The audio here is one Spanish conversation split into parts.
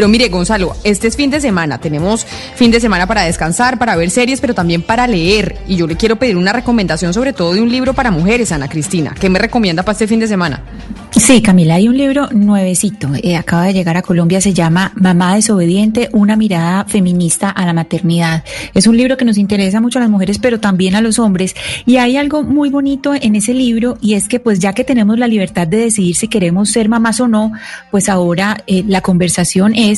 Pero mire, Gonzalo, este es fin de semana. Tenemos fin de semana para descansar, para ver series, pero también para leer. Y yo le quiero pedir una recomendación sobre todo de un libro para mujeres, Ana Cristina. ¿Qué me recomienda para este fin de semana? Sí, Camila, hay un libro nuevecito. Eh, acaba de llegar a Colombia, se llama Mamá desobediente, una mirada feminista a la maternidad. Es un libro que nos interesa mucho a las mujeres, pero también a los hombres. Y hay algo muy bonito en ese libro y es que pues ya que tenemos la libertad de decidir si queremos ser mamás o no, pues ahora eh, la conversación es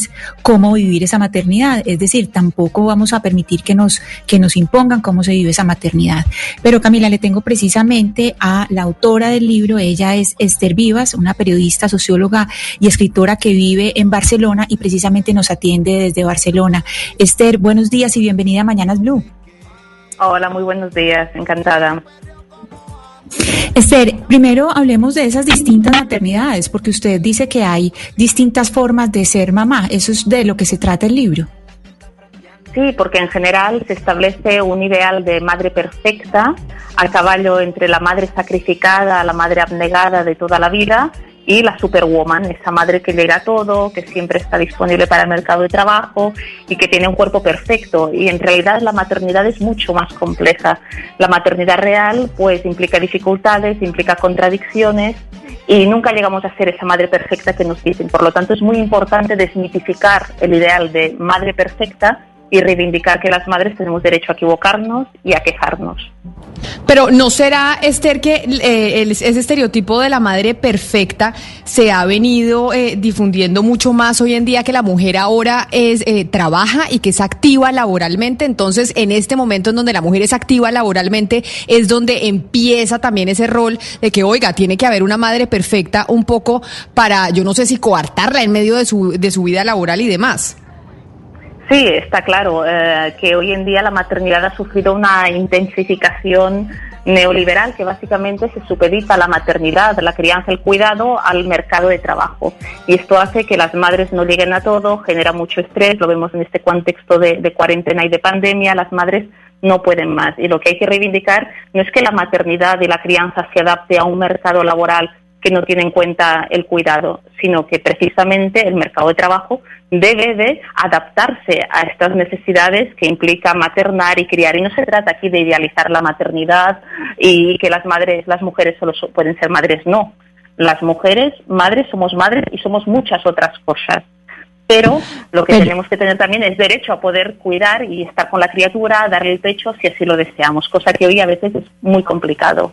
cómo vivir esa maternidad. Es decir, tampoco vamos a permitir que nos, que nos impongan cómo se vive esa maternidad. Pero Camila, le tengo precisamente a la autora del libro, ella es Esther Vivas, una periodista, socióloga y escritora que vive en Barcelona y precisamente nos atiende desde Barcelona. Esther, buenos días y bienvenida a Mañanas Blue. Hola, muy buenos días, encantada. Esther, primero hablemos de esas distintas maternidades, porque usted dice que hay distintas formas de ser mamá. Eso es de lo que se trata el libro. Sí, porque en general se establece un ideal de madre perfecta, al caballo entre la madre sacrificada, la madre abnegada de toda la vida y la superwoman, esa madre que llega todo, que siempre está disponible para el mercado de trabajo y que tiene un cuerpo perfecto. Y en realidad la maternidad es mucho más compleja. La maternidad real pues implica dificultades, implica contradicciones y nunca llegamos a ser esa madre perfecta que nos dicen. Por lo tanto es muy importante desmitificar el ideal de madre perfecta y reivindicar que las madres tenemos derecho a equivocarnos y a quejarnos. Pero ¿no será, Esther, que eh, ese estereotipo de la madre perfecta se ha venido eh, difundiendo mucho más hoy en día que la mujer ahora es eh, trabaja y que es activa laboralmente? Entonces, en este momento en donde la mujer es activa laboralmente, es donde empieza también ese rol de que, oiga, tiene que haber una madre perfecta un poco para, yo no sé si coartarla en medio de su, de su vida laboral y demás. Sí, está claro eh, que hoy en día la maternidad ha sufrido una intensificación neoliberal que básicamente se supedita la maternidad, la crianza, el cuidado al mercado de trabajo. Y esto hace que las madres no lleguen a todo, genera mucho estrés, lo vemos en este contexto de, de cuarentena y de pandemia, las madres no pueden más. Y lo que hay que reivindicar no es que la maternidad y la crianza se adapte a un mercado laboral que no tiene en cuenta el cuidado, sino que precisamente el mercado de trabajo debe de adaptarse a estas necesidades que implica maternar y criar. Y no se trata aquí de idealizar la maternidad y que las madres, las mujeres solo pueden ser madres, no. Las mujeres, madres, somos madres y somos muchas otras cosas. Pero lo que tenemos que tener también es derecho a poder cuidar y estar con la criatura, darle el pecho si así lo deseamos, cosa que hoy a veces es muy complicado.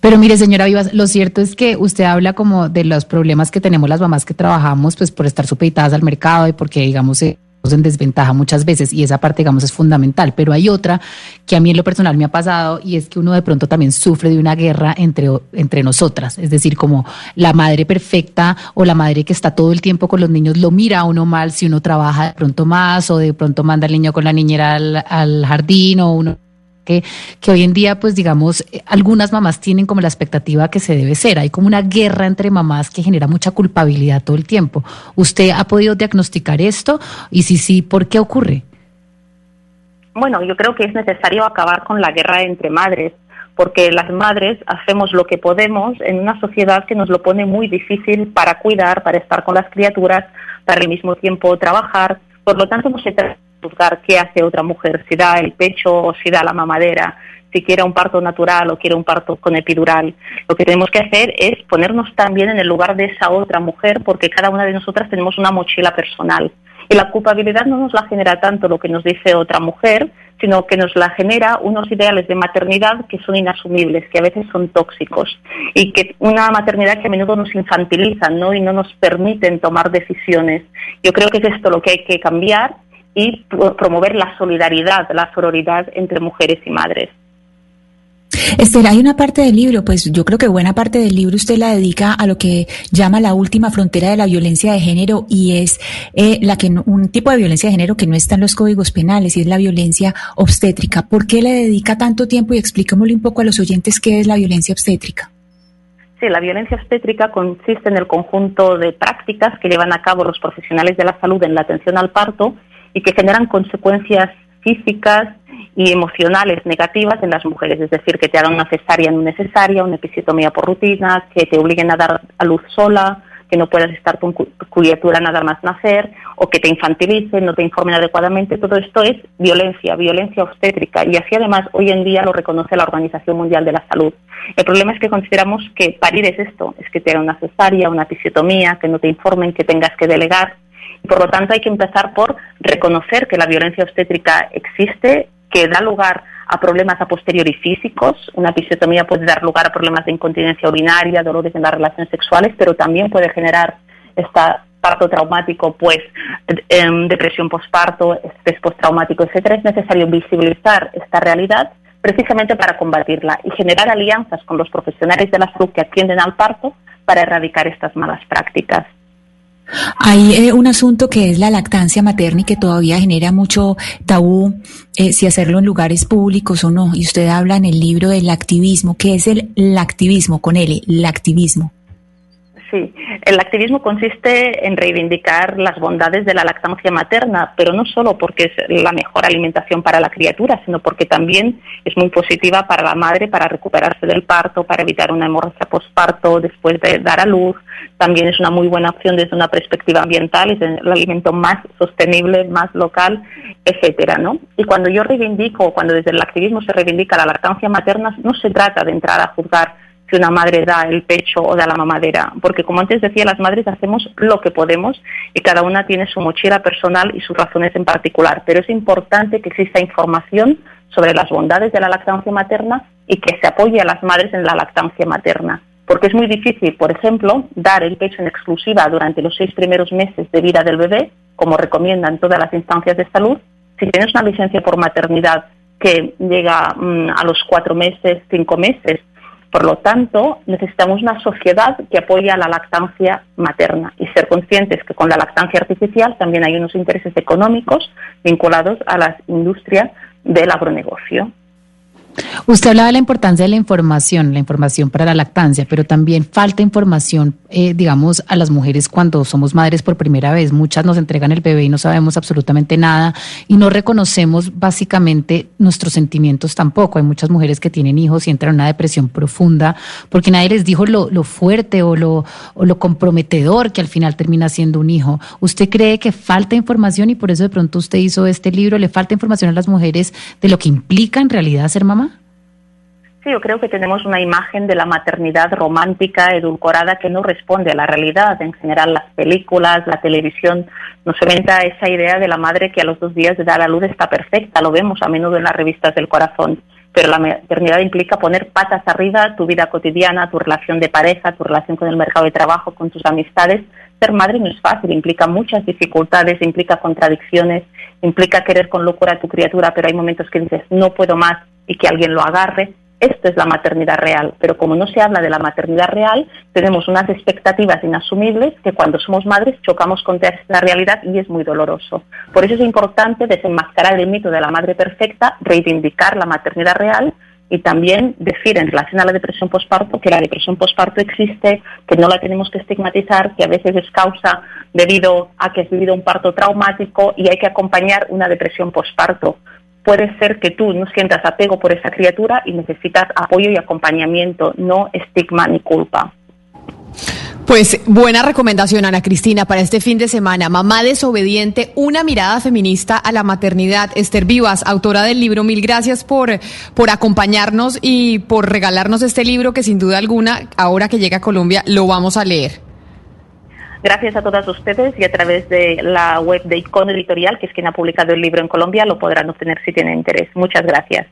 Pero mire, señora Vivas, lo cierto es que usted habla como de los problemas que tenemos las mamás que trabajamos, pues por estar supeditadas al mercado y porque, digamos, estamos en desventaja muchas veces y esa parte, digamos, es fundamental. Pero hay otra que a mí en lo personal me ha pasado y es que uno de pronto también sufre de una guerra entre, entre nosotras. Es decir, como la madre perfecta o la madre que está todo el tiempo con los niños lo mira a uno mal si uno trabaja de pronto más o de pronto manda al niño con la niñera al jardín o uno que, hoy en día, pues digamos, eh, algunas mamás tienen como la expectativa que se debe ser. Hay como una guerra entre mamás que genera mucha culpabilidad todo el tiempo. ¿Usted ha podido diagnosticar esto? Y si sí, ¿por qué ocurre? Bueno, yo creo que es necesario acabar con la guerra entre madres, porque las madres hacemos lo que podemos en una sociedad que nos lo pone muy difícil para cuidar, para estar con las criaturas, para al mismo tiempo trabajar. Por lo tanto, no se trata juzgar qué hace otra mujer, si da el pecho o si da la mamadera, si quiere un parto natural o quiere un parto con epidural. Lo que tenemos que hacer es ponernos también en el lugar de esa otra mujer, porque cada una de nosotras tenemos una mochila personal. Y la culpabilidad no nos la genera tanto lo que nos dice otra mujer, sino que nos la genera unos ideales de maternidad que son inasumibles, que a veces son tóxicos y que una maternidad que a menudo nos infantiliza ¿no? y no nos permiten tomar decisiones. Yo creo que es esto lo que hay que cambiar y promover la solidaridad, la sororidad entre mujeres y madres. Esther, hay una parte del libro, pues yo creo que buena parte del libro usted la dedica a lo que llama la última frontera de la violencia de género y es eh, la que un tipo de violencia de género que no está en los códigos penales y es la violencia obstétrica. ¿Por qué le dedica tanto tiempo y explícamelo un poco a los oyentes qué es la violencia obstétrica? Sí, la violencia obstétrica consiste en el conjunto de prácticas que llevan a cabo los profesionales de la salud en la atención al parto y que generan consecuencias físicas y emocionales negativas en las mujeres, es decir, que te hagan una cesárea no necesaria, una episiotomía por rutina, que te obliguen a dar a luz sola, que no puedas estar con tu criatura nada más nacer, o que te infantilicen, no te informen adecuadamente. Todo esto es violencia, violencia obstétrica. Y así además hoy en día lo reconoce la Organización Mundial de la Salud. El problema es que consideramos que parir es esto, es que te hagan una cesárea, una episiotomía, que no te informen, que tengas que delegar. Por lo tanto hay que empezar por reconocer que la violencia obstétrica existe, que da lugar a problemas a posteriori físicos. Una episiotomía puede dar lugar a problemas de incontinencia urinaria, dolores en las relaciones sexuales, pero también puede generar esta parto traumático, pues em, depresión postparto, estrés postraumático, etcétera. Es necesario visibilizar esta realidad precisamente para combatirla y generar alianzas con los profesionales de la salud que atienden al parto para erradicar estas malas prácticas. Hay eh, un asunto que es la lactancia materna y que todavía genera mucho tabú eh, si hacerlo en lugares públicos o no. Y usted habla en el libro del activismo. ¿Qué es el activismo con L? El activismo. Sí, el activismo consiste en reivindicar las bondades de la lactancia materna, pero no solo porque es la mejor alimentación para la criatura, sino porque también es muy positiva para la madre para recuperarse del parto, para evitar una hemorragia postparto después de dar a luz. También es una muy buena opción desde una perspectiva ambiental, es el alimento más sostenible, más local, etcétera, ¿no? Y cuando yo reivindico, cuando desde el activismo se reivindica la lactancia materna, no se trata de entrar a juzgar si una madre da el pecho o da la mamadera, porque como antes decía, las madres hacemos lo que podemos y cada una tiene su mochila personal y sus razones en particular, pero es importante que exista información sobre las bondades de la lactancia materna y que se apoye a las madres en la lactancia materna, porque es muy difícil, por ejemplo, dar el pecho en exclusiva durante los seis primeros meses de vida del bebé, como recomiendan todas las instancias de salud, si tienes una licencia por maternidad que llega mm, a los cuatro meses, cinco meses, por lo tanto, necesitamos una sociedad que apoye a la lactancia materna y ser conscientes que con la lactancia artificial también hay unos intereses económicos vinculados a las industrias del agronegocio. Usted hablaba de la importancia de la información, la información para la lactancia, pero también falta información, eh, digamos, a las mujeres cuando somos madres por primera vez. Muchas nos entregan el bebé y no sabemos absolutamente nada y no reconocemos básicamente nuestros sentimientos tampoco. Hay muchas mujeres que tienen hijos y entran en una depresión profunda porque nadie les dijo lo, fuerte o lo comprometedor que al final termina siendo un hijo. ¿Usted cree que falta información y por eso de pronto usted hizo este libro? ¿Le falta información a las mujeres de lo que implica en realidad ser mamá? Sí, yo creo que tenemos una imagen de la maternidad romántica, edulcorada, que no responde a la realidad. En general, las películas, la televisión, nos venta esa idea de la madre que a los dos días de dar a luz está perfecta. Lo vemos a menudo en las revistas del corazón. Pero la maternidad implica poner patas arriba tu vida cotidiana, tu relación de pareja, tu relación con el mercado de trabajo, con tus amistades. Ser madre no es fácil, implica muchas dificultades, implica contradicciones, implica querer con locura a tu criatura, pero hay momentos que dices no puedo más y que alguien lo agarre esto es la maternidad real, pero como no se habla de la maternidad real, tenemos unas expectativas inasumibles que cuando somos madres chocamos con esta realidad y es muy doloroso. Por eso es importante desenmascarar el mito de la madre perfecta, reivindicar la maternidad real y también decir en relación a la depresión postparto que la depresión postparto existe, que no la tenemos que estigmatizar, que a veces es causa debido a que has vivido un parto traumático y hay que acompañar una depresión postparto puede ser que tú no sientas apego por esa criatura y necesitas apoyo y acompañamiento, no estigma ni culpa. Pues buena recomendación, Ana Cristina, para este fin de semana. Mamá desobediente, una mirada feminista a la maternidad. Esther Vivas, autora del libro, mil gracias por, por acompañarnos y por regalarnos este libro que sin duda alguna, ahora que llega a Colombia, lo vamos a leer. Gracias a todas ustedes y a través de la web de Icono Editorial, que es quien ha publicado el libro en Colombia, lo podrán obtener si tienen interés. Muchas gracias.